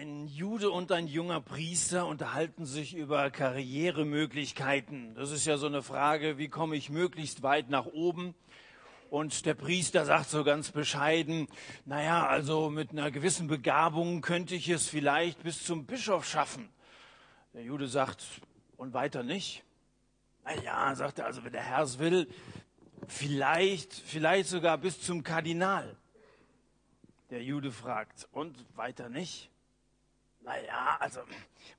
Ein Jude und ein junger Priester unterhalten sich über Karrieremöglichkeiten. Das ist ja so eine Frage, wie komme ich möglichst weit nach oben? Und der Priester sagt so ganz bescheiden, naja, also mit einer gewissen Begabung könnte ich es vielleicht bis zum Bischof schaffen. Der Jude sagt, und weiter nicht. Naja, sagt er, also wenn der Herr es will, vielleicht, vielleicht sogar bis zum Kardinal. Der Jude fragt, und weiter nicht? Naja, also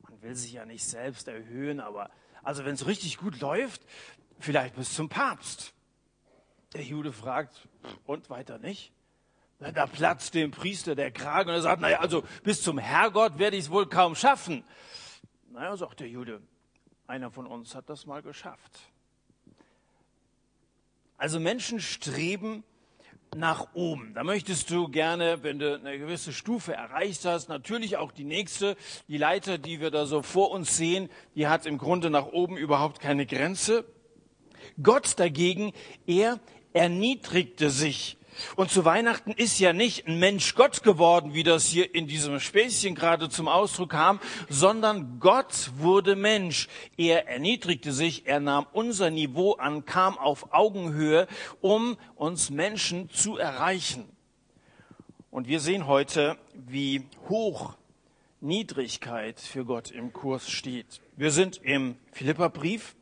man will sich ja nicht selbst erhöhen, aber also wenn es richtig gut läuft, vielleicht bis zum Papst. Der Jude fragt, und weiter nicht? Da platzt dem Priester der Kragen und er sagt, naja, also bis zum Herrgott werde ich es wohl kaum schaffen. Naja, sagt der Jude, einer von uns hat das mal geschafft. Also Menschen streben nach oben. Da möchtest du gerne, wenn du eine gewisse Stufe erreicht hast, natürlich auch die nächste. Die Leiter, die wir da so vor uns sehen, die hat im Grunde nach oben überhaupt keine Grenze. Gott dagegen, er erniedrigte sich und zu Weihnachten ist ja nicht ein Mensch Gott geworden, wie das hier in diesem Späßchen gerade zum Ausdruck kam, sondern Gott wurde Mensch. Er erniedrigte sich, er nahm unser Niveau an, kam auf Augenhöhe, um uns Menschen zu erreichen. Und wir sehen heute, wie hoch Niedrigkeit für Gott im Kurs steht. Wir sind im Philipperbrief.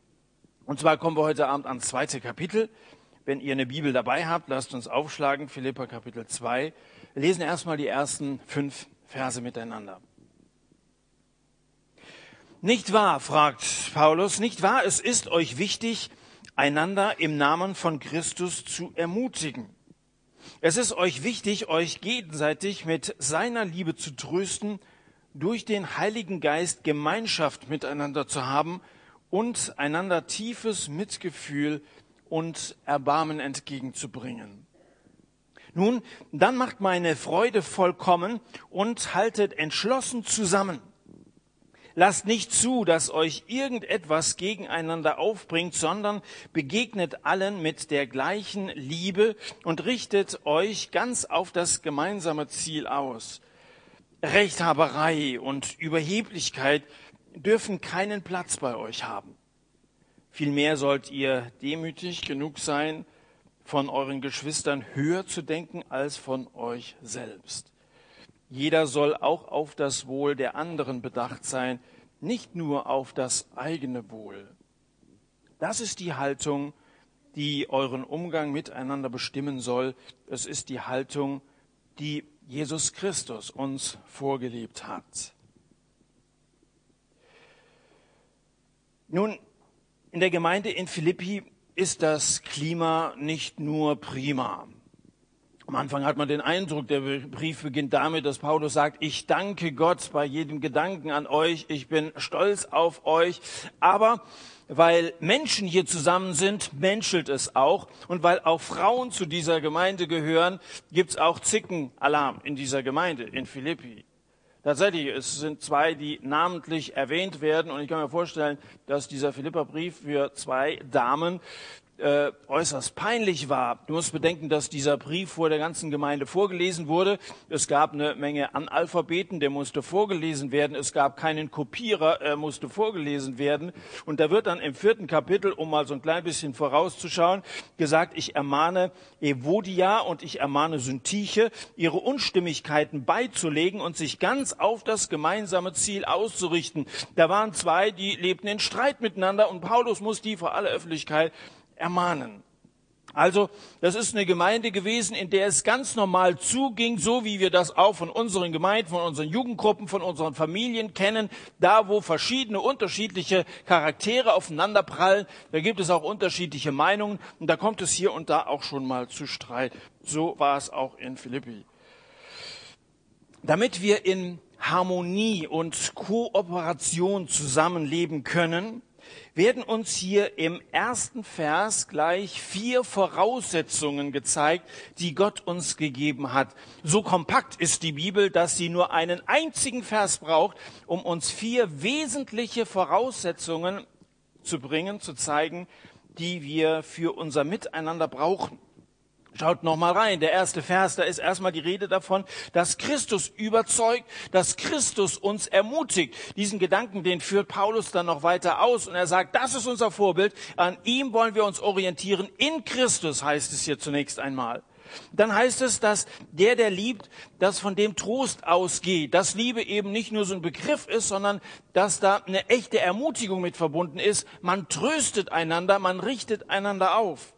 Und zwar kommen wir heute Abend ans zweite Kapitel. Wenn ihr eine Bibel dabei habt, lasst uns aufschlagen, Philippa Kapitel 2. Wir lesen erstmal die ersten fünf Verse miteinander. Nicht wahr, fragt Paulus, nicht wahr, es ist euch wichtig, einander im Namen von Christus zu ermutigen. Es ist euch wichtig, euch gegenseitig mit seiner Liebe zu trösten, durch den Heiligen Geist Gemeinschaft miteinander zu haben und einander tiefes Mitgefühl und Erbarmen entgegenzubringen. Nun, dann macht meine Freude vollkommen und haltet entschlossen zusammen. Lasst nicht zu, dass euch irgendetwas gegeneinander aufbringt, sondern begegnet allen mit der gleichen Liebe und richtet euch ganz auf das gemeinsame Ziel aus. Rechthaberei und Überheblichkeit dürfen keinen Platz bei euch haben. Vielmehr sollt ihr demütig genug sein, von euren Geschwistern höher zu denken als von euch selbst. Jeder soll auch auf das Wohl der anderen bedacht sein, nicht nur auf das eigene Wohl. Das ist die Haltung, die euren Umgang miteinander bestimmen soll. Es ist die Haltung, die Jesus Christus uns vorgelebt hat. Nun, in der Gemeinde in Philippi ist das Klima nicht nur prima. Am Anfang hat man den Eindruck, der Brief beginnt damit, dass Paulus sagt, ich danke Gott bei jedem Gedanken an euch, ich bin stolz auf euch, aber weil Menschen hier zusammen sind, menschelt es auch. Und weil auch Frauen zu dieser Gemeinde gehören, gibt's auch Zickenalarm in dieser Gemeinde in Philippi. Tatsächlich, es sind zwei, die namentlich erwähnt werden. Und ich kann mir vorstellen, dass dieser Philippa-Brief für zwei Damen äh, äußerst peinlich war. Du musst bedenken, dass dieser Brief vor der ganzen Gemeinde vorgelesen wurde. Es gab eine Menge Analphabeten, der musste vorgelesen werden. Es gab keinen Kopierer, er musste vorgelesen werden. Und da wird dann im vierten Kapitel, um mal so ein klein bisschen vorauszuschauen, gesagt, ich ermahne Evodia und ich ermahne Syntiche, ihre Unstimmigkeiten beizulegen und sich ganz auf das gemeinsame Ziel auszurichten. Da waren zwei, die lebten in Streit miteinander und Paulus muss die vor aller Öffentlichkeit ermahnen. Also, das ist eine Gemeinde gewesen, in der es ganz normal zuging, so wie wir das auch von unseren Gemeinden, von unseren Jugendgruppen, von unseren Familien kennen. Da, wo verschiedene, unterschiedliche Charaktere aufeinanderprallen, da gibt es auch unterschiedliche Meinungen und da kommt es hier und da auch schon mal zu Streit. So war es auch in Philippi. Damit wir in Harmonie und Kooperation zusammenleben können, werden uns hier im ersten Vers gleich vier Voraussetzungen gezeigt, die Gott uns gegeben hat. So kompakt ist die Bibel, dass sie nur einen einzigen Vers braucht, um uns vier wesentliche Voraussetzungen zu bringen, zu zeigen, die wir für unser Miteinander brauchen. Schaut noch mal rein. Der erste Vers, da ist erstmal die Rede davon, dass Christus überzeugt, dass Christus uns ermutigt. Diesen Gedanken, den führt Paulus dann noch weiter aus und er sagt, das ist unser Vorbild. An ihm wollen wir uns orientieren. In Christus heißt es hier zunächst einmal. Dann heißt es, dass der, der liebt, dass von dem Trost ausgeht, dass Liebe eben nicht nur so ein Begriff ist, sondern dass da eine echte Ermutigung mit verbunden ist. Man tröstet einander, man richtet einander auf.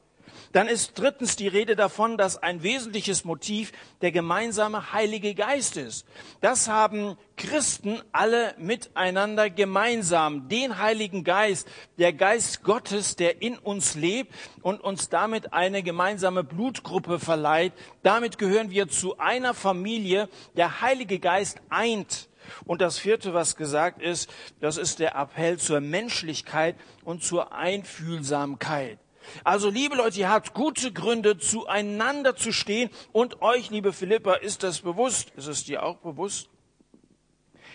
Dann ist drittens die Rede davon, dass ein wesentliches Motiv der gemeinsame Heilige Geist ist. Das haben Christen alle miteinander gemeinsam. Den Heiligen Geist, der Geist Gottes, der in uns lebt und uns damit eine gemeinsame Blutgruppe verleiht. Damit gehören wir zu einer Familie. Der Heilige Geist eint. Und das vierte, was gesagt ist, das ist der Appell zur Menschlichkeit und zur Einfühlsamkeit. Also, liebe Leute, ihr habt gute Gründe, zueinander zu stehen. Und euch, liebe Philippa, ist das bewusst? Ist es dir auch bewusst?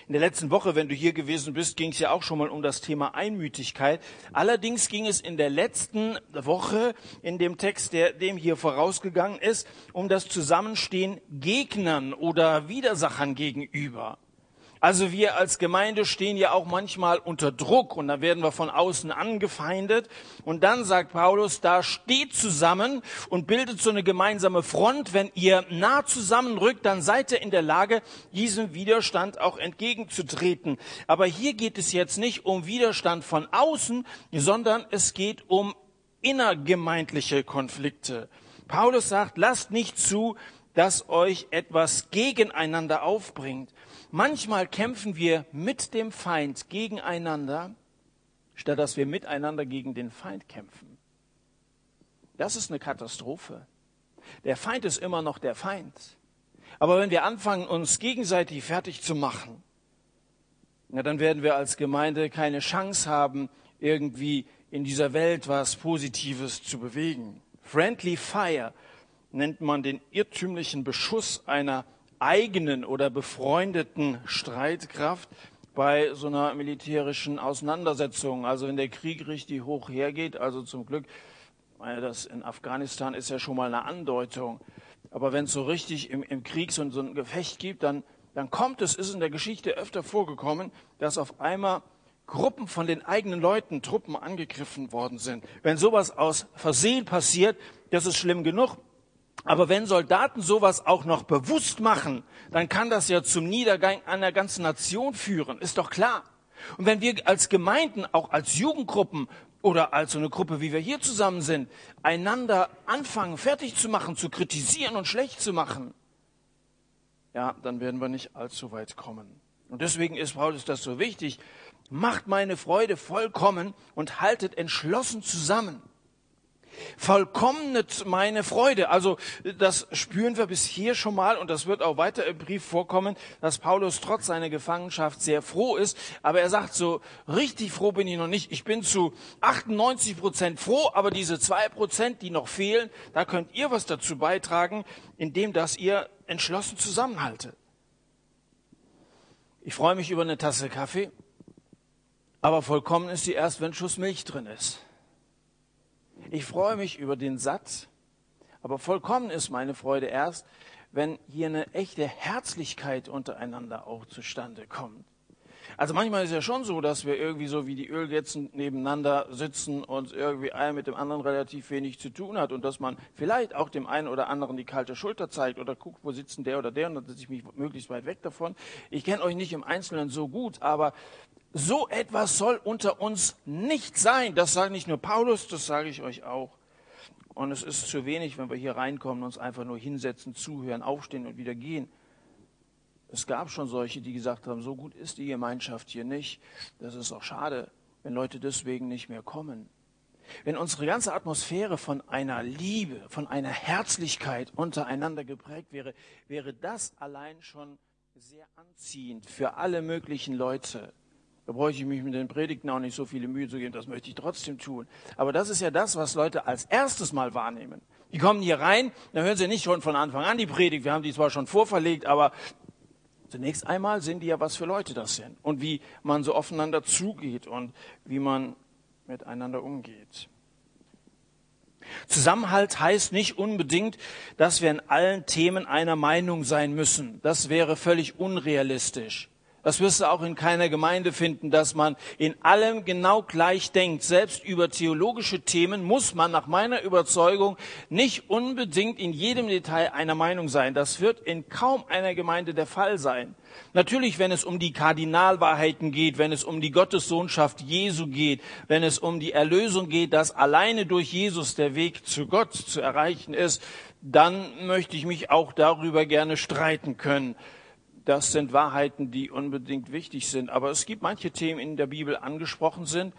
In der letzten Woche, wenn du hier gewesen bist, ging es ja auch schon mal um das Thema Einmütigkeit. Allerdings ging es in der letzten Woche in dem Text, der dem hier vorausgegangen ist, um das Zusammenstehen Gegnern oder Widersachern gegenüber. Also wir als Gemeinde stehen ja auch manchmal unter Druck und da werden wir von außen angefeindet. Und dann sagt Paulus, da steht zusammen und bildet so eine gemeinsame Front. Wenn ihr nah zusammenrückt, dann seid ihr in der Lage, diesem Widerstand auch entgegenzutreten. Aber hier geht es jetzt nicht um Widerstand von außen, sondern es geht um innergemeindliche Konflikte. Paulus sagt, lasst nicht zu, dass euch etwas gegeneinander aufbringt. Manchmal kämpfen wir mit dem Feind gegeneinander, statt dass wir miteinander gegen den Feind kämpfen. Das ist eine Katastrophe. Der Feind ist immer noch der Feind. Aber wenn wir anfangen, uns gegenseitig fertig zu machen, na, dann werden wir als Gemeinde keine Chance haben, irgendwie in dieser Welt was Positives zu bewegen. Friendly Fire nennt man den irrtümlichen Beschuss einer eigenen oder befreundeten Streitkraft bei so einer militärischen Auseinandersetzung. Also wenn der Krieg richtig hoch hergeht, also zum Glück, das in Afghanistan ist ja schon mal eine Andeutung. Aber wenn es so richtig im, im Krieg so, so ein Gefecht gibt, dann, dann kommt es, ist in der Geschichte öfter vorgekommen, dass auf einmal Gruppen von den eigenen Leuten, Truppen angegriffen worden sind. Wenn sowas aus Versehen passiert, das ist schlimm genug. Aber wenn Soldaten sowas auch noch bewusst machen, dann kann das ja zum Niedergang einer ganzen Nation führen, ist doch klar. Und wenn wir als Gemeinden, auch als Jugendgruppen oder als so eine Gruppe, wie wir hier zusammen sind, einander anfangen, fertig zu machen, zu kritisieren und schlecht zu machen, ja, dann werden wir nicht allzu weit kommen. Und deswegen ist Paulus das so wichtig. Macht meine Freude vollkommen und haltet entschlossen zusammen vollkommnet meine Freude. Also das spüren wir bis hier schon mal und das wird auch weiter im Brief vorkommen, dass Paulus trotz seiner Gefangenschaft sehr froh ist. Aber er sagt so, richtig froh bin ich noch nicht. Ich bin zu 98 Prozent froh, aber diese zwei Prozent, die noch fehlen, da könnt ihr was dazu beitragen, indem dass ihr entschlossen zusammenhaltet. Ich freue mich über eine Tasse Kaffee, aber vollkommen ist sie erst, wenn Schuss Milch drin ist. Ich freue mich über den Satz, aber vollkommen ist meine Freude erst, wenn hier eine echte Herzlichkeit untereinander auch zustande kommt. Also manchmal ist ja schon so, dass wir irgendwie so wie die Ölgätzen nebeneinander sitzen und irgendwie einer mit dem anderen relativ wenig zu tun hat und dass man vielleicht auch dem einen oder anderen die kalte Schulter zeigt oder guckt, wo sitzen der oder der und dann setze ich mich möglichst weit weg davon. Ich kenne euch nicht im Einzelnen so gut, aber so etwas soll unter uns nicht sein. Das sage nicht nur Paulus, das sage ich euch auch. Und es ist zu wenig, wenn wir hier reinkommen, uns einfach nur hinsetzen, zuhören, aufstehen und wieder gehen. Es gab schon solche, die gesagt haben, so gut ist die Gemeinschaft hier nicht. Das ist auch schade, wenn Leute deswegen nicht mehr kommen. Wenn unsere ganze Atmosphäre von einer Liebe, von einer Herzlichkeit untereinander geprägt wäre, wäre das allein schon sehr anziehend für alle möglichen Leute. Da bräuchte ich mich mit den Predigten auch nicht so viele Mühe zu geben, das möchte ich trotzdem tun. Aber das ist ja das, was Leute als erstes mal wahrnehmen. Die kommen hier rein, da hören sie nicht schon von Anfang an die Predigt, wir haben die zwar schon vorverlegt, aber zunächst einmal sehen die ja, was für Leute das sind und wie man so aufeinander zugeht und wie man miteinander umgeht. Zusammenhalt heißt nicht unbedingt, dass wir in allen Themen einer Meinung sein müssen. Das wäre völlig unrealistisch. Das wirst du auch in keiner Gemeinde finden, dass man in allem genau gleich denkt. Selbst über theologische Themen muss man nach meiner Überzeugung nicht unbedingt in jedem Detail einer Meinung sein. Das wird in kaum einer Gemeinde der Fall sein. Natürlich, wenn es um die Kardinalwahrheiten geht, wenn es um die Gottessohnschaft Jesu geht, wenn es um die Erlösung geht, dass alleine durch Jesus der Weg zu Gott zu erreichen ist, dann möchte ich mich auch darüber gerne streiten können das sind Wahrheiten, die unbedingt wichtig sind. Aber es gibt manche Themen in der Bibel angesprochen sind,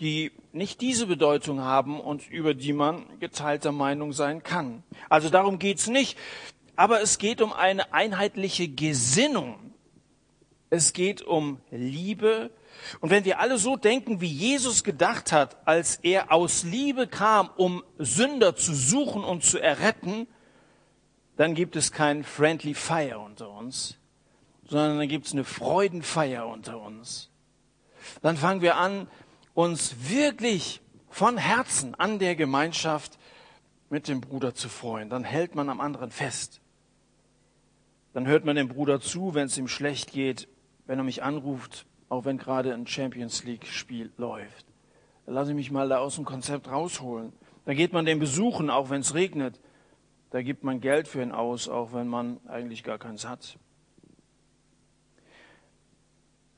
die nicht diese Bedeutung haben und über die man geteilter Meinung sein kann. Also darum geht's nicht. Aber es geht um eine einheitliche Gesinnung. Es geht um Liebe. Und wenn wir alle so denken, wie Jesus gedacht hat, als er aus Liebe kam, um Sünder zu suchen und zu erretten, dann gibt es kein Friendly Fire unter uns, sondern dann gibt es eine Freudenfeier unter uns. Dann fangen wir an, uns wirklich von Herzen an der Gemeinschaft mit dem Bruder zu freuen. Dann hält man am anderen fest. Dann hört man dem Bruder zu, wenn es ihm schlecht geht, wenn er mich anruft, auch wenn gerade ein Champions League Spiel läuft. Dann lasse ich mich mal da aus dem Konzept rausholen. Dann geht man den besuchen, auch wenn es regnet. Da gibt man Geld für ihn aus, auch wenn man eigentlich gar keins hat.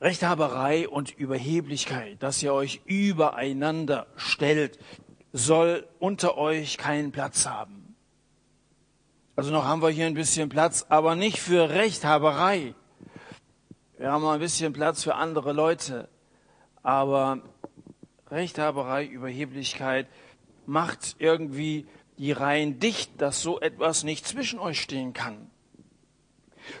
Rechthaberei und Überheblichkeit, dass ihr euch übereinander stellt, soll unter euch keinen Platz haben. Also noch haben wir hier ein bisschen Platz, aber nicht für Rechthaberei. Wir haben ein bisschen Platz für andere Leute. Aber Rechthaberei, Überheblichkeit macht irgendwie die Reihen dicht, dass so etwas nicht zwischen euch stehen kann.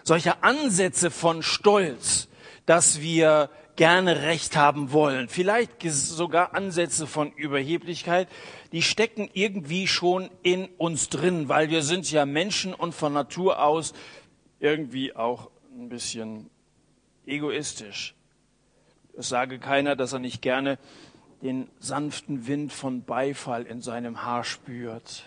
Solche Ansätze von Stolz, dass wir gerne Recht haben wollen. Vielleicht sogar Ansätze von Überheblichkeit, die stecken irgendwie schon in uns drin, weil wir sind ja Menschen und von Natur aus irgendwie auch ein bisschen egoistisch. Es sage keiner, dass er nicht gerne den sanften Wind von Beifall in seinem Haar spürt.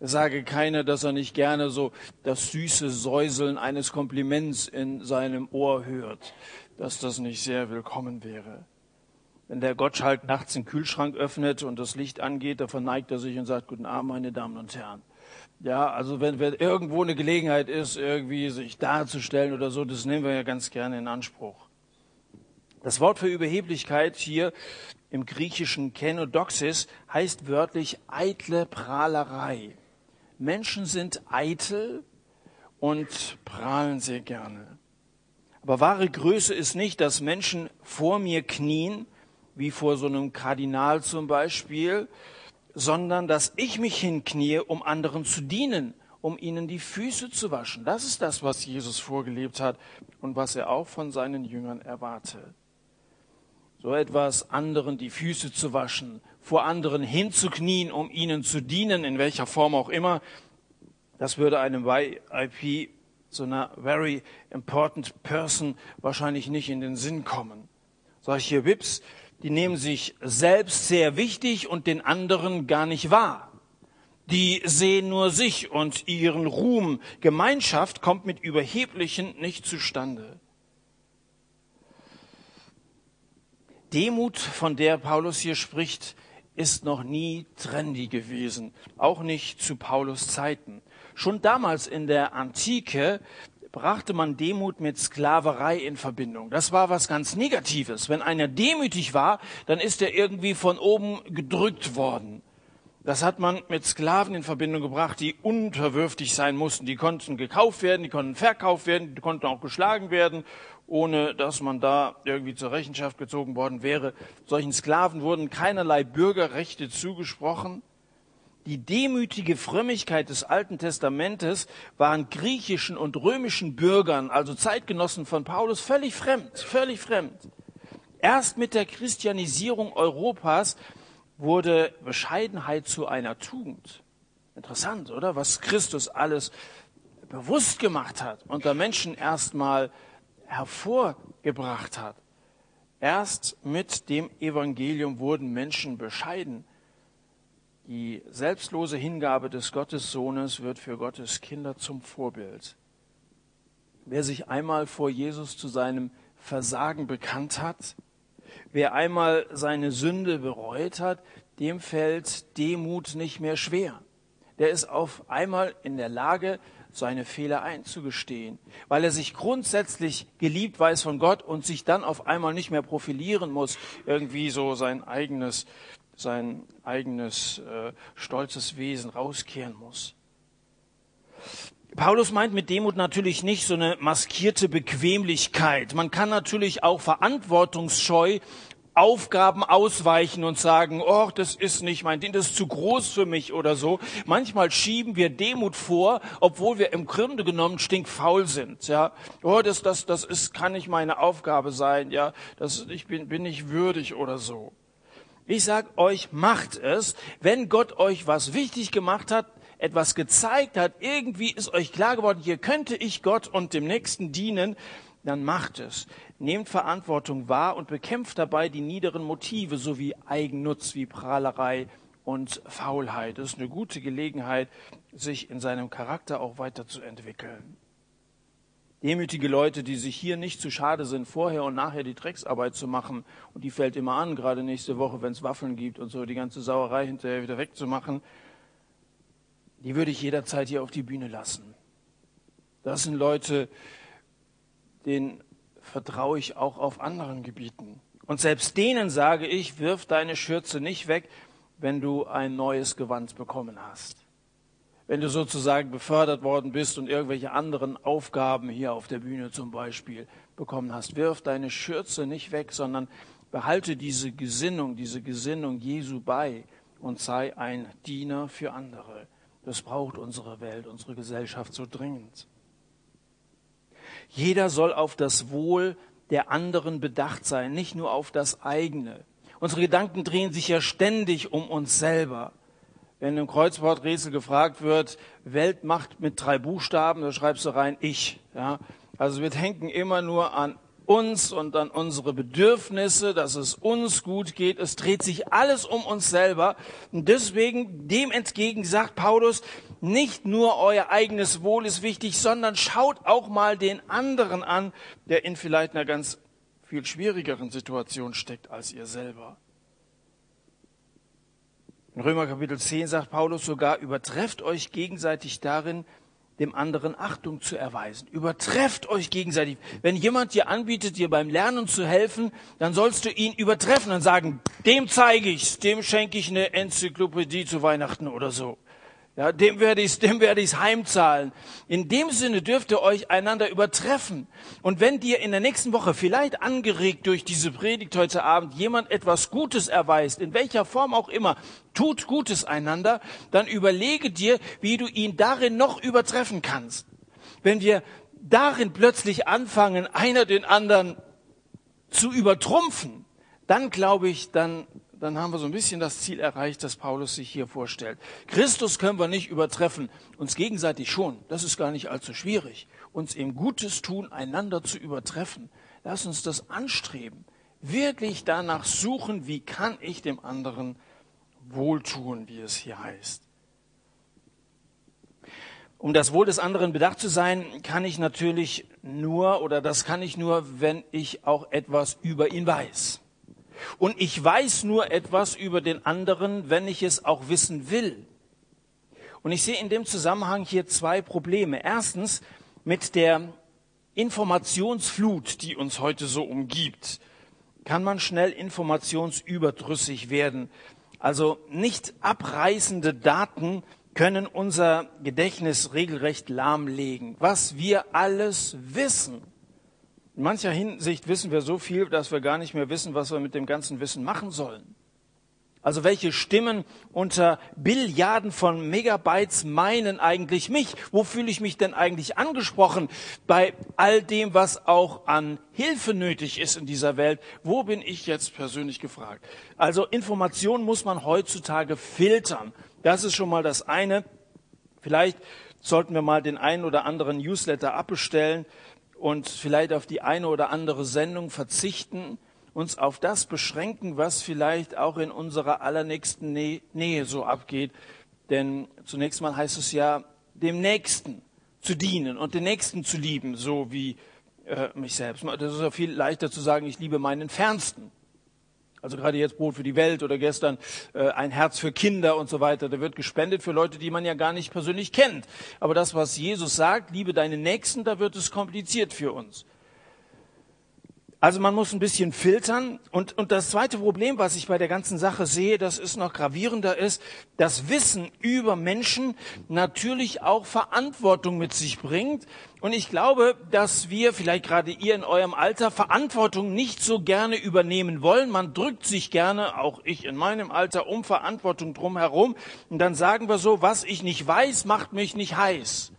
Sage keiner, dass er nicht gerne so das süße Säuseln eines Kompliments in seinem Ohr hört, dass das nicht sehr willkommen wäre. Wenn der Gottschalk nachts den Kühlschrank öffnet und das Licht angeht, da verneigt er sich und sagt, guten Abend, meine Damen und Herren. Ja, also wenn, wenn irgendwo eine Gelegenheit ist, irgendwie sich darzustellen oder so, das nehmen wir ja ganz gerne in Anspruch. Das Wort für Überheblichkeit hier im griechischen Kenodoxis heißt wörtlich eitle Prahlerei. Menschen sind eitel und prahlen sehr gerne. Aber wahre Größe ist nicht, dass Menschen vor mir knien, wie vor so einem Kardinal zum Beispiel, sondern dass ich mich hinknie, um anderen zu dienen, um ihnen die Füße zu waschen. Das ist das, was Jesus vorgelebt hat und was er auch von seinen Jüngern erwartet. So etwas anderen die Füße zu waschen, vor anderen hinzuknien, um ihnen zu dienen, in welcher Form auch immer, das würde einem VIP, so einer very important person, wahrscheinlich nicht in den Sinn kommen. Solche VIPs, die nehmen sich selbst sehr wichtig und den anderen gar nicht wahr. Die sehen nur sich und ihren Ruhm. Gemeinschaft kommt mit Überheblichen nicht zustande. Demut, von der Paulus hier spricht, ist noch nie trendy gewesen, auch nicht zu Paulus Zeiten. Schon damals in der Antike brachte man Demut mit Sklaverei in Verbindung. Das war was ganz Negatives. Wenn einer demütig war, dann ist er irgendwie von oben gedrückt worden. Das hat man mit Sklaven in Verbindung gebracht, die unterwürfig sein mussten. Die konnten gekauft werden, die konnten verkauft werden, die konnten auch geschlagen werden, ohne dass man da irgendwie zur Rechenschaft gezogen worden wäre. Solchen Sklaven wurden keinerlei Bürgerrechte zugesprochen. Die demütige Frömmigkeit des Alten Testamentes waren griechischen und römischen Bürgern, also Zeitgenossen von Paulus, völlig fremd, völlig fremd. Erst mit der Christianisierung Europas wurde Bescheidenheit zu einer Tugend. Interessant, oder? Was Christus alles bewusst gemacht hat und der Menschen erstmal hervorgebracht hat. Erst mit dem Evangelium wurden Menschen bescheiden. Die selbstlose Hingabe des Gottessohnes wird für Gottes Kinder zum Vorbild. Wer sich einmal vor Jesus zu seinem Versagen bekannt hat, wer einmal seine Sünde bereut hat, dem fällt Demut nicht mehr schwer. Der ist auf einmal in der Lage, seine Fehler einzugestehen, weil er sich grundsätzlich geliebt weiß von Gott und sich dann auf einmal nicht mehr profilieren muss, irgendwie so sein eigenes, sein eigenes äh, stolzes Wesen rauskehren muss. Paulus meint mit Demut natürlich nicht so eine maskierte Bequemlichkeit. Man kann natürlich auch verantwortungsscheu Aufgaben ausweichen und sagen, oh, das ist nicht mein Ding, das ist zu groß für mich oder so. Manchmal schieben wir Demut vor, obwohl wir im Grunde genommen stinkfaul sind, ja. Oh, das, das, das ist, kann nicht meine Aufgabe sein, ja. Das, ich bin, bin nicht würdig oder so. Ich sag euch, macht es. Wenn Gott euch was wichtig gemacht hat, etwas gezeigt hat, irgendwie ist euch klar geworden, hier könnte ich Gott und dem Nächsten dienen, dann macht es. Nehmt Verantwortung wahr und bekämpft dabei die niederen Motive sowie Eigennutz wie Prahlerei und Faulheit. Das ist eine gute Gelegenheit, sich in seinem Charakter auch weiterzuentwickeln. Demütige Leute, die sich hier nicht zu schade sind, vorher und nachher die Drecksarbeit zu machen, und die fällt immer an, gerade nächste Woche, wenn es Waffeln gibt und so, die ganze Sauerei hinterher wieder wegzumachen, die würde ich jederzeit hier auf die Bühne lassen. Das sind Leute, denen vertraue ich auch auf anderen Gebieten. Und selbst denen sage ich, wirf deine Schürze nicht weg, wenn du ein neues Gewand bekommen hast. Wenn du sozusagen befördert worden bist und irgendwelche anderen Aufgaben hier auf der Bühne zum Beispiel bekommen hast, wirf deine Schürze nicht weg, sondern behalte diese Gesinnung, diese Gesinnung Jesu bei und sei ein Diener für andere. Das braucht unsere Welt, unsere Gesellschaft so dringend. Jeder soll auf das Wohl der anderen bedacht sein, nicht nur auf das eigene. Unsere Gedanken drehen sich ja ständig um uns selber. Wenn im Kreuzworträtsel gefragt wird, Weltmacht mit drei Buchstaben, da schreibst du rein ich. Ja? Also wir denken immer nur an uns und an unsere Bedürfnisse, dass es uns gut geht. Es dreht sich alles um uns selber. Und deswegen, dem entgegen sagt Paulus, nicht nur euer eigenes Wohl ist wichtig, sondern schaut auch mal den anderen an, der in vielleicht einer ganz viel schwierigeren Situation steckt als ihr selber. In Römer Kapitel 10 sagt Paulus sogar, übertrefft euch gegenseitig darin, dem anderen Achtung zu erweisen. Übertrefft euch gegenseitig. Wenn jemand dir anbietet, dir beim Lernen zu helfen, dann sollst du ihn übertreffen und sagen, dem zeige ich's, dem schenke ich eine Enzyklopädie zu Weihnachten oder so. Ja, dem werde ich dem werde ich's heimzahlen. In dem Sinne dürft ihr euch einander übertreffen. Und wenn dir in der nächsten Woche vielleicht angeregt durch diese Predigt heute Abend jemand etwas Gutes erweist, in welcher Form auch immer, tut Gutes einander, dann überlege dir, wie du ihn darin noch übertreffen kannst. Wenn wir darin plötzlich anfangen, einer den anderen zu übertrumpfen, dann glaube ich, dann dann haben wir so ein bisschen das Ziel erreicht, das Paulus sich hier vorstellt. Christus können wir nicht übertreffen, uns gegenseitig schon. Das ist gar nicht allzu schwierig. Uns im Gutes tun, einander zu übertreffen. Lass uns das anstreben. Wirklich danach suchen, wie kann ich dem anderen wohltun, wie es hier heißt. Um das Wohl des anderen bedacht zu sein, kann ich natürlich nur, oder das kann ich nur, wenn ich auch etwas über ihn weiß. Und ich weiß nur etwas über den anderen, wenn ich es auch wissen will. Und ich sehe in dem Zusammenhang hier zwei Probleme. Erstens mit der Informationsflut, die uns heute so umgibt, kann man schnell informationsüberdrüssig werden. Also nicht abreißende Daten können unser Gedächtnis regelrecht lahmlegen. Was wir alles wissen, in mancher Hinsicht wissen wir so viel, dass wir gar nicht mehr wissen, was wir mit dem ganzen Wissen machen sollen. Also welche Stimmen unter Billiarden von Megabytes meinen eigentlich mich? Wo fühle ich mich denn eigentlich angesprochen bei all dem, was auch an Hilfe nötig ist in dieser Welt? Wo bin ich jetzt persönlich gefragt? Also Information muss man heutzutage filtern. Das ist schon mal das eine. Vielleicht sollten wir mal den einen oder anderen Newsletter abbestellen und vielleicht auf die eine oder andere Sendung verzichten uns auf das beschränken, was vielleicht auch in unserer allernächsten Nähe so abgeht. Denn zunächst mal heißt es ja, dem Nächsten zu dienen und den Nächsten zu lieben, so wie äh, mich selbst. Das ist ja viel leichter zu sagen, ich liebe meinen Fernsten. Also gerade jetzt Brot für die Welt oder gestern äh, ein Herz für Kinder und so weiter. Da wird gespendet für Leute, die man ja gar nicht persönlich kennt. Aber das, was Jesus sagt, liebe deinen Nächsten, da wird es kompliziert für uns. Also man muss ein bisschen filtern. Und, und das zweite Problem, was ich bei der ganzen Sache sehe, das ist noch gravierender, ist, dass Wissen über Menschen natürlich auch Verantwortung mit sich bringt. Und ich glaube, dass wir, vielleicht gerade ihr in eurem Alter, Verantwortung nicht so gerne übernehmen wollen. Man drückt sich gerne, auch ich in meinem Alter, um Verantwortung drum herum. Und dann sagen wir so, was ich nicht weiß, macht mich nicht heiß.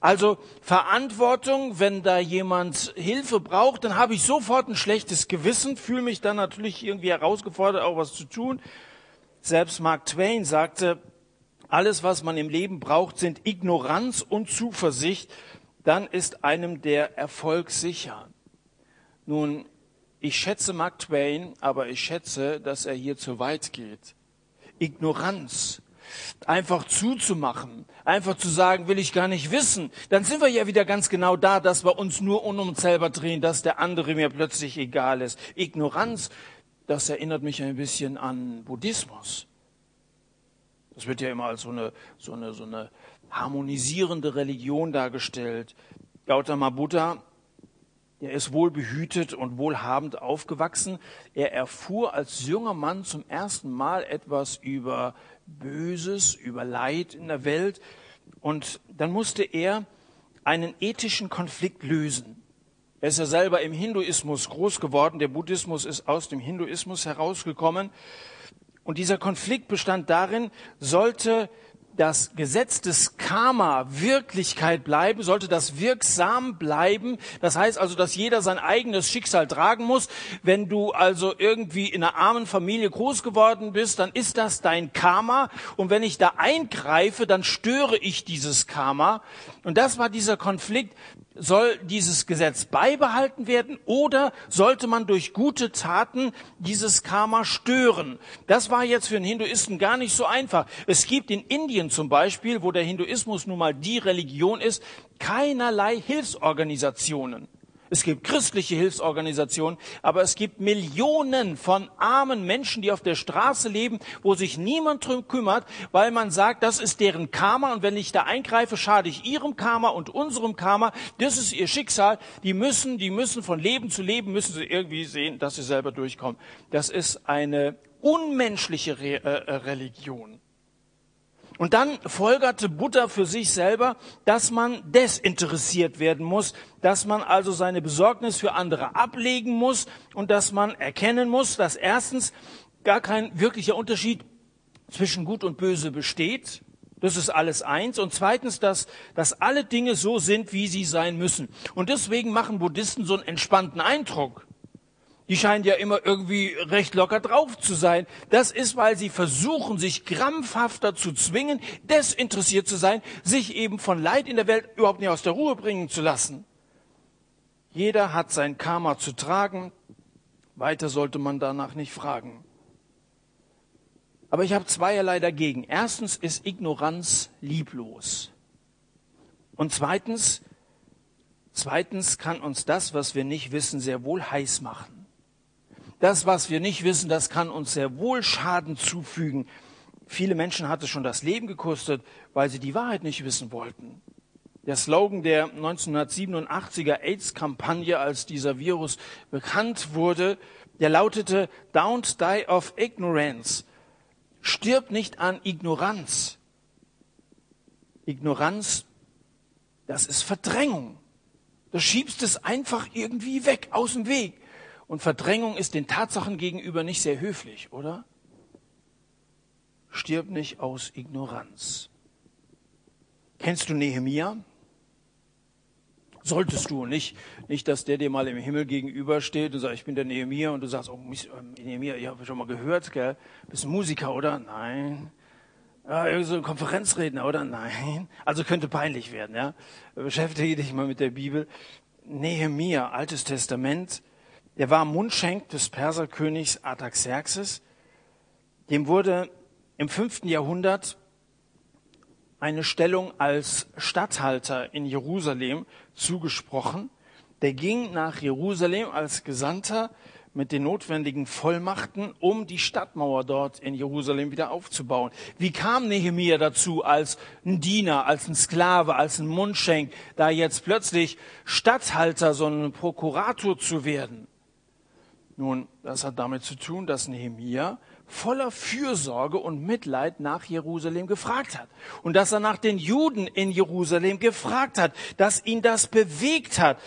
Also Verantwortung, wenn da jemand Hilfe braucht, dann habe ich sofort ein schlechtes Gewissen, fühle mich dann natürlich irgendwie herausgefordert, auch was zu tun. Selbst Mark Twain sagte, alles, was man im Leben braucht, sind Ignoranz und Zuversicht, dann ist einem der Erfolg sicher. Nun, ich schätze Mark Twain, aber ich schätze, dass er hier zu weit geht. Ignoranz, einfach zuzumachen, einfach zu sagen, will ich gar nicht wissen, dann sind wir ja wieder ganz genau da, dass wir uns nur um uns selber drehen, dass der andere mir plötzlich egal ist. Ignoranz, das erinnert mich ein bisschen an Buddhismus. Das wird ja immer als so eine, so eine, so eine harmonisierende Religion dargestellt. Gautama Buddha, der ist wohlbehütet und wohlhabend aufgewachsen. Er erfuhr als junger Mann zum ersten Mal etwas über Böses, über Leid in der Welt. Und dann musste er einen ethischen Konflikt lösen. Er ist ja selber im Hinduismus groß geworden. Der Buddhismus ist aus dem Hinduismus herausgekommen. Und dieser Konflikt bestand darin, sollte das Gesetz des Karma Wirklichkeit bleiben, sollte das wirksam bleiben. Das heißt also, dass jeder sein eigenes Schicksal tragen muss. Wenn du also irgendwie in einer armen Familie groß geworden bist, dann ist das dein Karma. Und wenn ich da eingreife, dann störe ich dieses Karma. Und das war dieser Konflikt soll dieses Gesetz beibehalten werden oder sollte man durch gute Taten dieses Karma stören? Das war jetzt für einen Hinduisten gar nicht so einfach. Es gibt in Indien zum Beispiel, wo der Hinduismus nun mal die Religion ist, keinerlei Hilfsorganisationen. Es gibt christliche Hilfsorganisationen, aber es gibt Millionen von armen Menschen, die auf der Straße leben, wo sich niemand drum kümmert, weil man sagt, das ist deren Karma und wenn ich da eingreife, schade ich ihrem Karma und unserem Karma. Das ist ihr Schicksal. Die müssen, die müssen von Leben zu Leben, müssen sie irgendwie sehen, dass sie selber durchkommen. Das ist eine unmenschliche Re äh, Religion. Und dann folgerte Buddha für sich selber, dass man desinteressiert werden muss, dass man also seine Besorgnis für andere ablegen muss und dass man erkennen muss, dass erstens gar kein wirklicher Unterschied zwischen Gut und Böse besteht. Das ist alles eins. Und zweitens, dass, dass alle Dinge so sind, wie sie sein müssen. Und deswegen machen Buddhisten so einen entspannten Eindruck. Die scheinen ja immer irgendwie recht locker drauf zu sein. Das ist, weil sie versuchen, sich krampfhaft dazu zwingen, desinteressiert zu sein, sich eben von Leid in der Welt überhaupt nicht aus der Ruhe bringen zu lassen. Jeder hat sein Karma zu tragen. Weiter sollte man danach nicht fragen. Aber ich habe zweierlei dagegen. Erstens ist Ignoranz lieblos. Und zweitens, zweitens kann uns das, was wir nicht wissen, sehr wohl heiß machen. Das, was wir nicht wissen, das kann uns sehr wohl Schaden zufügen. Viele Menschen hat es schon das Leben gekostet, weil sie die Wahrheit nicht wissen wollten. Der Slogan der 1987er AIDS-Kampagne, als dieser Virus bekannt wurde, der lautete Don't die of ignorance. Stirb nicht an Ignoranz. Ignoranz, das ist Verdrängung. Du schiebst es einfach irgendwie weg, aus dem Weg. Und Verdrängung ist den Tatsachen gegenüber nicht sehr höflich, oder? Stirb nicht aus Ignoranz. Kennst du Nehemia? Solltest du nicht, nicht, dass der dir mal im Himmel gegenübersteht und sagt, ich bin der Nehemia und du sagst, oh, ähm, Nehemia, ich habe schon mal gehört, gell? Bist du Musiker, oder? Nein. Ja, irgendwie so ein Konferenzredner, oder? Nein. Also könnte peinlich werden, ja? Beschäftige dich mal mit der Bibel. Nehemia, Altes Testament, der war Mundschenk des Perserkönigs Artaxerxes. Dem wurde im fünften Jahrhundert eine Stellung als Statthalter in Jerusalem zugesprochen. Der ging nach Jerusalem als Gesandter mit den notwendigen Vollmachten, um die Stadtmauer dort in Jerusalem wieder aufzubauen. Wie kam Nehemia dazu, als ein Diener, als ein Sklave, als ein Mundschenk, da jetzt plötzlich Statthalter, so ein Prokurator zu werden? Nun, das hat damit zu tun, dass Nehemia voller Fürsorge und Mitleid nach Jerusalem gefragt hat. Und dass er nach den Juden in Jerusalem gefragt hat, dass ihn das bewegt hat.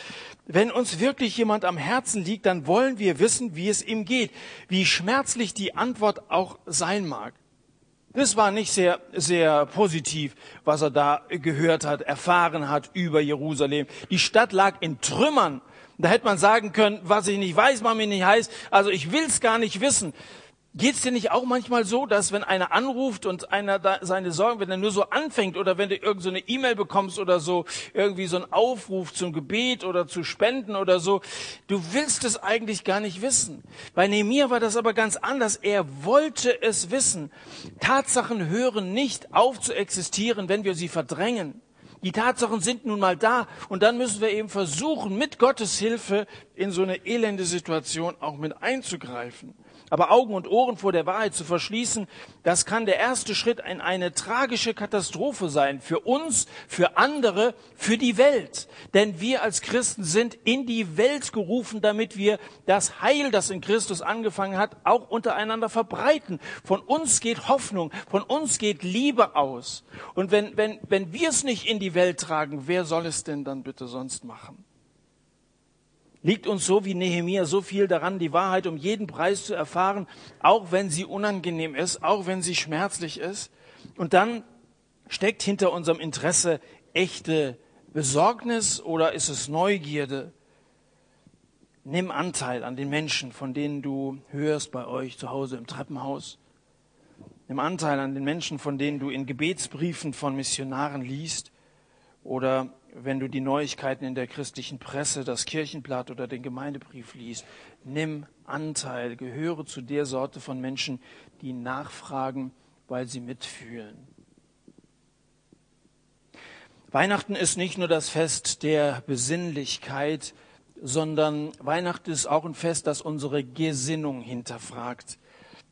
Wenn uns wirklich jemand am Herzen liegt, dann wollen wir wissen, wie es ihm geht, wie schmerzlich die Antwort auch sein mag. Das war nicht sehr, sehr positiv, was er da gehört hat, erfahren hat über Jerusalem. Die Stadt lag in Trümmern. Da hätte man sagen können, was ich nicht weiß, man mir nicht heißt. Also ich will es gar nicht wissen. Geht's dir nicht auch manchmal so, dass wenn einer anruft und einer da seine Sorgen, wenn er nur so anfängt oder wenn du irgend so E-Mail bekommst oder so, irgendwie so ein Aufruf zum Gebet oder zu Spenden oder so, du willst es eigentlich gar nicht wissen. Bei Nehemiah war das aber ganz anders. Er wollte es wissen. Tatsachen hören nicht auf zu existieren, wenn wir sie verdrängen. Die Tatsachen sind nun mal da und dann müssen wir eben versuchen, mit Gottes Hilfe in so eine elende Situation auch mit einzugreifen. Aber Augen und Ohren vor der Wahrheit zu verschließen, das kann der erste Schritt in eine tragische Katastrophe sein. Für uns, für andere, für die Welt. Denn wir als Christen sind in die Welt gerufen, damit wir das Heil, das in Christus angefangen hat, auch untereinander verbreiten. Von uns geht Hoffnung, von uns geht Liebe aus. Und wenn, wenn, wenn wir es nicht in die Welt tragen, wer soll es denn dann bitte sonst machen? Liegt uns so wie Nehemia so viel daran, die Wahrheit um jeden Preis zu erfahren, auch wenn sie unangenehm ist, auch wenn sie schmerzlich ist. Und dann steckt hinter unserem Interesse echte Besorgnis oder ist es Neugierde? Nimm Anteil an den Menschen, von denen du hörst bei euch zu Hause im Treppenhaus. Nimm Anteil an den Menschen, von denen du in Gebetsbriefen von Missionaren liest oder wenn du die Neuigkeiten in der christlichen Presse, das Kirchenblatt oder den Gemeindebrief liest. Nimm Anteil, gehöre zu der Sorte von Menschen, die nachfragen, weil sie mitfühlen. Weihnachten ist nicht nur das Fest der Besinnlichkeit, sondern Weihnachten ist auch ein Fest, das unsere Gesinnung hinterfragt.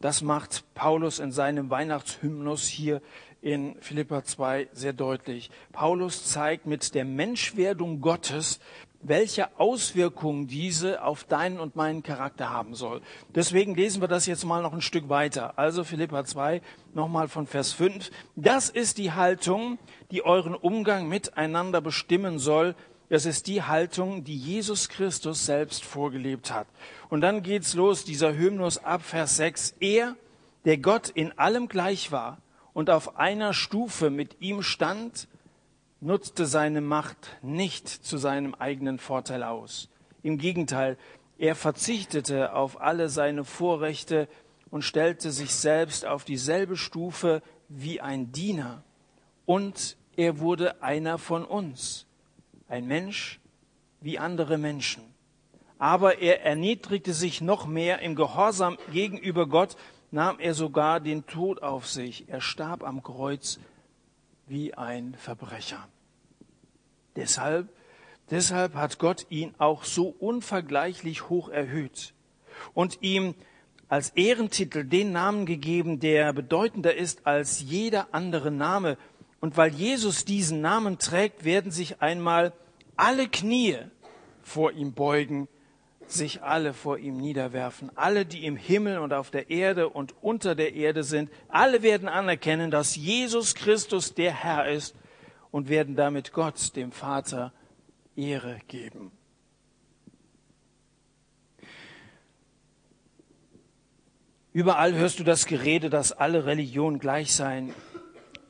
Das macht Paulus in seinem Weihnachtshymnus hier in Philippa 2 sehr deutlich. Paulus zeigt mit der Menschwerdung Gottes, welche Auswirkungen diese auf deinen und meinen Charakter haben soll. Deswegen lesen wir das jetzt mal noch ein Stück weiter. Also Philippa 2, nochmal von Vers 5. Das ist die Haltung, die euren Umgang miteinander bestimmen soll. Das ist die Haltung, die Jesus Christus selbst vorgelebt hat. Und dann geht's los, dieser Hymnus ab Vers 6. Er, der Gott in allem gleich war, und auf einer Stufe mit ihm stand, nutzte seine Macht nicht zu seinem eigenen Vorteil aus. Im Gegenteil, er verzichtete auf alle seine Vorrechte und stellte sich selbst auf dieselbe Stufe wie ein Diener. Und er wurde einer von uns, ein Mensch wie andere Menschen. Aber er erniedrigte sich noch mehr im Gehorsam gegenüber Gott nahm er sogar den Tod auf sich. Er starb am Kreuz wie ein Verbrecher. Deshalb, deshalb hat Gott ihn auch so unvergleichlich hoch erhöht und ihm als Ehrentitel den Namen gegeben, der bedeutender ist als jeder andere Name. Und weil Jesus diesen Namen trägt, werden sich einmal alle Knie vor ihm beugen sich alle vor ihm niederwerfen. Alle, die im Himmel und auf der Erde und unter der Erde sind, alle werden anerkennen, dass Jesus Christus der Herr ist und werden damit Gott, dem Vater, Ehre geben. Überall hörst du das Gerede, dass alle Religionen gleich seien.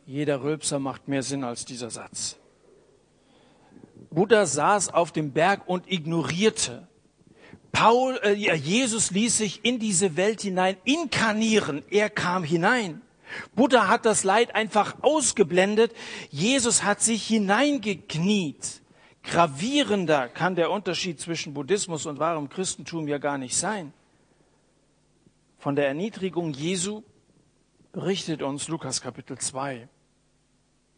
Jeder Rülpser macht mehr Sinn als dieser Satz. Buddha saß auf dem Berg und ignorierte, Paul, äh, Jesus ließ sich in diese Welt hinein inkarnieren. Er kam hinein. Buddha hat das Leid einfach ausgeblendet. Jesus hat sich hineingekniet. Gravierender kann der Unterschied zwischen Buddhismus und wahrem Christentum ja gar nicht sein. Von der Erniedrigung Jesu berichtet uns Lukas Kapitel 2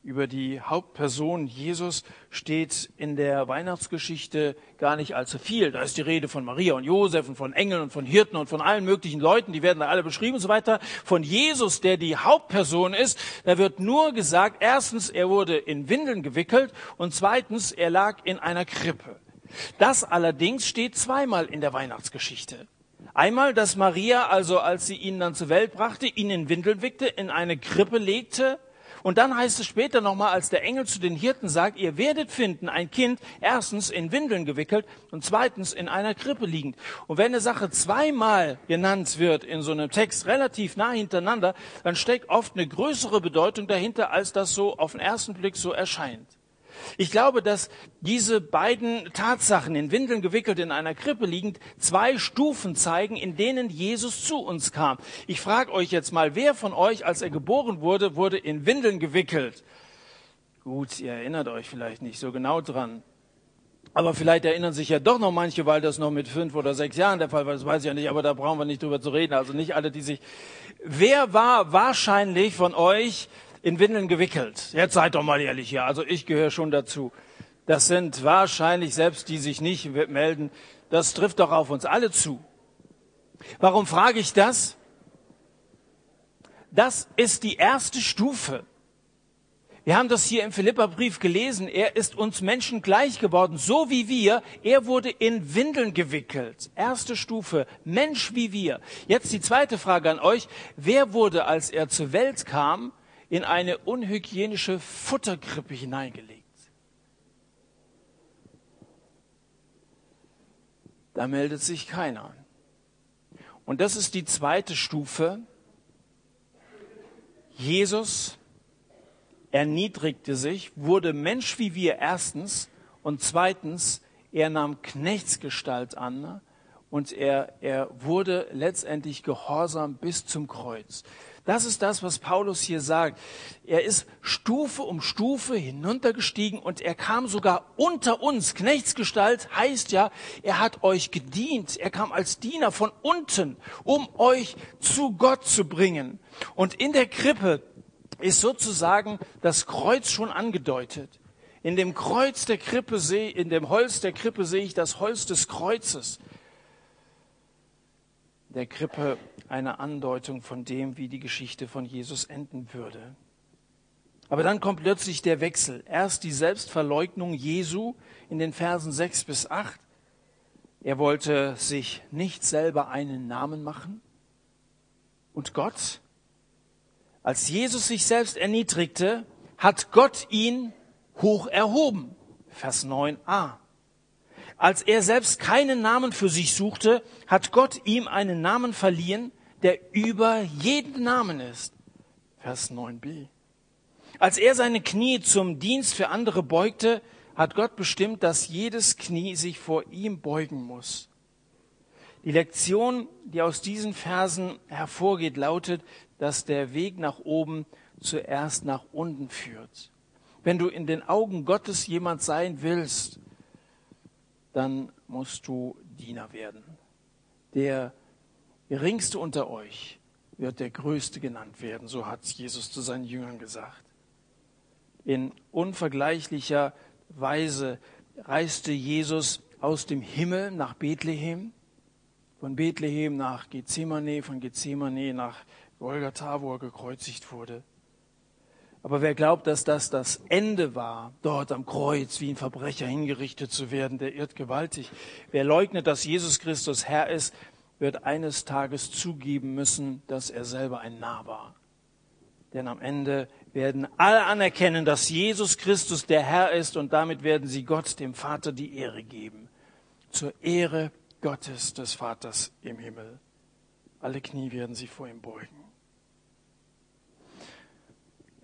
über die Hauptperson Jesus steht in der Weihnachtsgeschichte gar nicht allzu viel. Da ist die Rede von Maria und Josef und von Engeln und von Hirten und von allen möglichen Leuten, die werden da alle beschrieben und so weiter. Von Jesus, der die Hauptperson ist, da wird nur gesagt, erstens, er wurde in Windeln gewickelt und zweitens, er lag in einer Krippe. Das allerdings steht zweimal in der Weihnachtsgeschichte. Einmal, dass Maria, also als sie ihn dann zur Welt brachte, ihn in Windeln wickte, in eine Krippe legte und dann heißt es später nochmal, als der Engel zu den Hirten sagt, ihr werdet finden ein Kind, erstens in Windeln gewickelt und zweitens in einer Krippe liegend. Und wenn eine Sache zweimal genannt wird in so einem Text relativ nah hintereinander, dann steckt oft eine größere Bedeutung dahinter, als das so auf den ersten Blick so erscheint. Ich glaube, dass diese beiden Tatsachen, in Windeln gewickelt, in einer Krippe liegend, zwei Stufen zeigen, in denen Jesus zu uns kam. Ich frage euch jetzt mal, wer von euch, als er geboren wurde, wurde in Windeln gewickelt? Gut, ihr erinnert euch vielleicht nicht so genau dran. Aber vielleicht erinnern sich ja doch noch manche, weil das noch mit fünf oder sechs Jahren der Fall war. Das weiß ich ja nicht, aber da brauchen wir nicht drüber zu reden. Also nicht alle, die sich. Wer war wahrscheinlich von euch in Windeln gewickelt. Jetzt seid doch mal ehrlich hier. Also ich gehöre schon dazu. Das sind wahrscheinlich selbst die sich nicht melden. Das trifft doch auf uns alle zu. Warum frage ich das? Das ist die erste Stufe. Wir haben das hier im Philipperbrief gelesen. Er ist uns Menschen gleich geworden, so wie wir. Er wurde in Windeln gewickelt. Erste Stufe. Mensch wie wir. Jetzt die zweite Frage an euch. Wer wurde, als er zur Welt kam, in eine unhygienische Futterkrippe hineingelegt. Da meldet sich keiner. Und das ist die zweite Stufe. Jesus erniedrigte sich, wurde Mensch wie wir erstens und zweitens, er nahm Knechtsgestalt an und er, er wurde letztendlich gehorsam bis zum Kreuz. Das ist das, was Paulus hier sagt. Er ist Stufe um Stufe hinuntergestiegen und er kam sogar unter uns. Knechtsgestalt heißt ja, er hat euch gedient. Er kam als Diener von unten, um euch zu Gott zu bringen. Und in der Krippe ist sozusagen das Kreuz schon angedeutet. In dem Kreuz der Krippe sehe, in dem Holz der Krippe sehe ich das Holz des Kreuzes. Der Krippe eine Andeutung von dem, wie die Geschichte von Jesus enden würde. Aber dann kommt plötzlich der Wechsel. Erst die Selbstverleugnung Jesu in den Versen 6 bis 8. Er wollte sich nicht selber einen Namen machen. Und Gott, als Jesus sich selbst erniedrigte, hat Gott ihn hoch erhoben. Vers 9a. Als er selbst keinen Namen für sich suchte, hat Gott ihm einen Namen verliehen, der über jeden Namen ist. Vers 9b. Als er seine Knie zum Dienst für andere beugte, hat Gott bestimmt, dass jedes Knie sich vor ihm beugen muss. Die Lektion, die aus diesen Versen hervorgeht, lautet, dass der Weg nach oben zuerst nach unten führt. Wenn du in den Augen Gottes jemand sein willst, dann musst du Diener werden. Der geringste unter euch wird der größte genannt werden, so hat Jesus zu seinen Jüngern gesagt. In unvergleichlicher Weise reiste Jesus aus dem Himmel nach Bethlehem, von Bethlehem nach Gethsemane, von Gethsemane nach Golgatha, wo er gekreuzigt wurde. Aber wer glaubt, dass das das Ende war, dort am Kreuz wie ein Verbrecher hingerichtet zu werden, der irrt gewaltig. Wer leugnet, dass Jesus Christus Herr ist, wird eines Tages zugeben müssen, dass er selber ein Narr war. Denn am Ende werden alle anerkennen, dass Jesus Christus der Herr ist und damit werden sie Gott, dem Vater, die Ehre geben. Zur Ehre Gottes, des Vaters im Himmel. Alle Knie werden sie vor ihm beugen.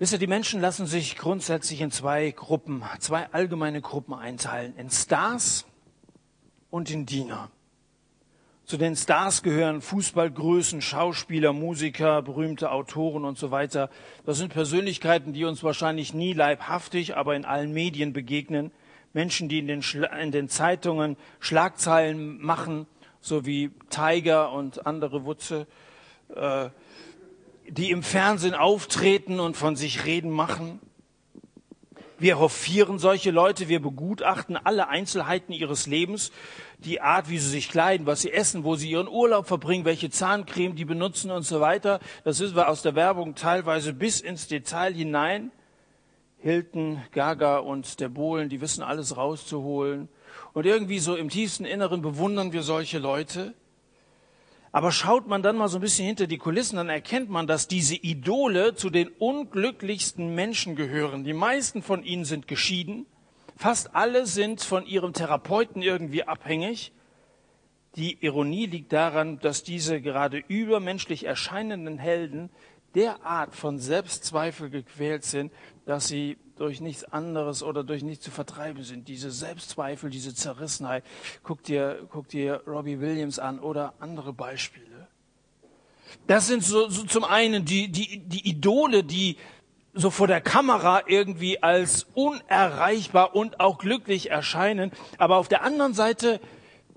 Wisst ihr, die Menschen lassen sich grundsätzlich in zwei Gruppen, zwei allgemeine Gruppen einteilen. In Stars und in Diener. Zu den Stars gehören Fußballgrößen, Schauspieler, Musiker, berühmte Autoren und so weiter. Das sind Persönlichkeiten, die uns wahrscheinlich nie leibhaftig, aber in allen Medien begegnen. Menschen, die in den, in den Zeitungen Schlagzeilen machen, so wie Tiger und andere Wutze, äh, die im Fernsehen auftreten und von sich reden machen. Wir hofieren solche Leute, wir begutachten alle Einzelheiten ihres Lebens, die Art, wie sie sich kleiden, was sie essen, wo sie ihren Urlaub verbringen, welche Zahncreme die benutzen und so weiter. Das wissen wir aus der Werbung teilweise bis ins Detail hinein. Hilton, Gaga und der Bohlen, die wissen alles rauszuholen. Und irgendwie so im tiefsten Inneren bewundern wir solche Leute. Aber schaut man dann mal so ein bisschen hinter die Kulissen, dann erkennt man, dass diese Idole zu den unglücklichsten Menschen gehören. Die meisten von ihnen sind geschieden. Fast alle sind von ihrem Therapeuten irgendwie abhängig. Die Ironie liegt daran, dass diese gerade übermenschlich erscheinenden Helden derart von Selbstzweifel gequält sind, dass sie durch nichts anderes oder durch nichts zu vertreiben sind. Diese Selbstzweifel, diese Zerrissenheit. Guck dir, guck dir Robbie Williams an oder andere Beispiele. Das sind so, so zum einen die, die, die Idole, die so vor der Kamera irgendwie als unerreichbar und auch glücklich erscheinen. Aber auf der anderen Seite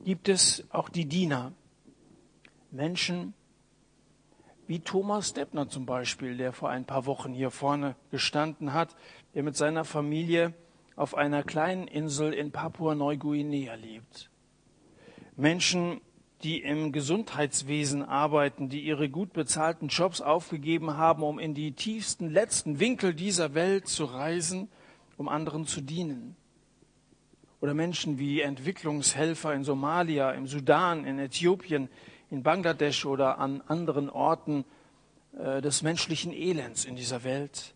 gibt es auch die Diener. Menschen, wie Thomas Deppner zum Beispiel, der vor ein paar Wochen hier vorne gestanden hat, der mit seiner Familie auf einer kleinen Insel in Papua-Neuguinea lebt. Menschen, die im Gesundheitswesen arbeiten, die ihre gut bezahlten Jobs aufgegeben haben, um in die tiefsten letzten Winkel dieser Welt zu reisen, um anderen zu dienen. Oder Menschen wie Entwicklungshelfer in Somalia, im Sudan, in Äthiopien, in Bangladesch oder an anderen Orten äh, des menschlichen Elends in dieser Welt.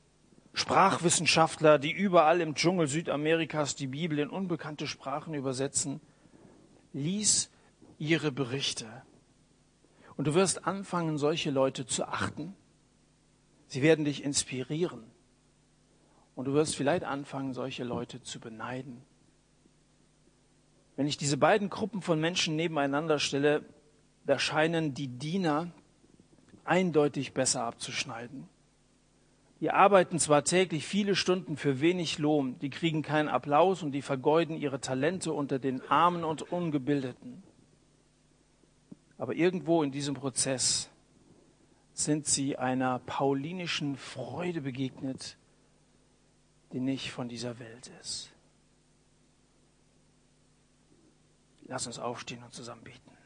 Sprachwissenschaftler, die überall im Dschungel Südamerikas die Bibel in unbekannte Sprachen übersetzen. Lies ihre Berichte. Und du wirst anfangen, solche Leute zu achten. Sie werden dich inspirieren. Und du wirst vielleicht anfangen, solche Leute zu beneiden. Wenn ich diese beiden Gruppen von Menschen nebeneinander stelle, da scheinen die Diener eindeutig besser abzuschneiden. Die arbeiten zwar täglich viele Stunden für wenig Lohn, die kriegen keinen Applaus und die vergeuden ihre Talente unter den Armen und Ungebildeten. Aber irgendwo in diesem Prozess sind sie einer paulinischen Freude begegnet, die nicht von dieser Welt ist. Lass uns aufstehen und zusammen beten.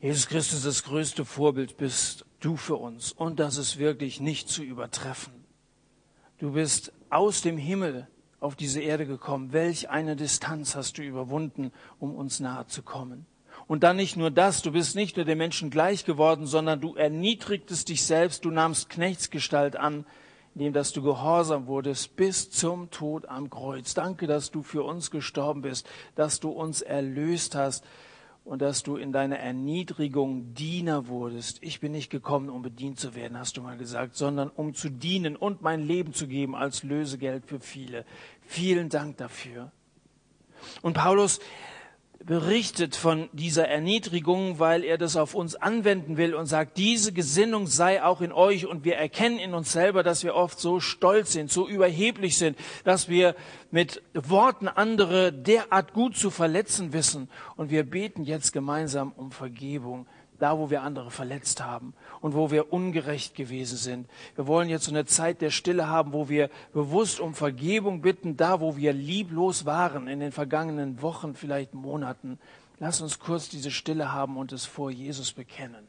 Jesus Christus, das größte Vorbild bist du für uns und das ist wirklich nicht zu übertreffen. Du bist aus dem Himmel auf diese Erde gekommen. Welch eine Distanz hast du überwunden, um uns nahe zu kommen. Und dann nicht nur das, du bist nicht nur den Menschen gleich geworden, sondern du erniedrigtest dich selbst, du nahmst Knechtsgestalt an, indem dass du gehorsam wurdest bis zum Tod am Kreuz. Danke, dass du für uns gestorben bist, dass du uns erlöst hast, und dass du in deiner Erniedrigung Diener wurdest. Ich bin nicht gekommen, um bedient zu werden, hast du mal gesagt, sondern um zu dienen und mein Leben zu geben als Lösegeld für viele. Vielen Dank dafür. Und Paulus berichtet von dieser Erniedrigung, weil er das auf uns anwenden will und sagt, diese Gesinnung sei auch in euch und wir erkennen in uns selber, dass wir oft so stolz sind, so überheblich sind, dass wir mit Worten andere derart gut zu verletzen wissen. Und wir beten jetzt gemeinsam um Vergebung da wo wir andere verletzt haben und wo wir ungerecht gewesen sind. Wir wollen jetzt so eine Zeit der Stille haben, wo wir bewusst um Vergebung bitten, da wo wir lieblos waren in den vergangenen Wochen, vielleicht Monaten. Lass uns kurz diese Stille haben und es vor Jesus bekennen.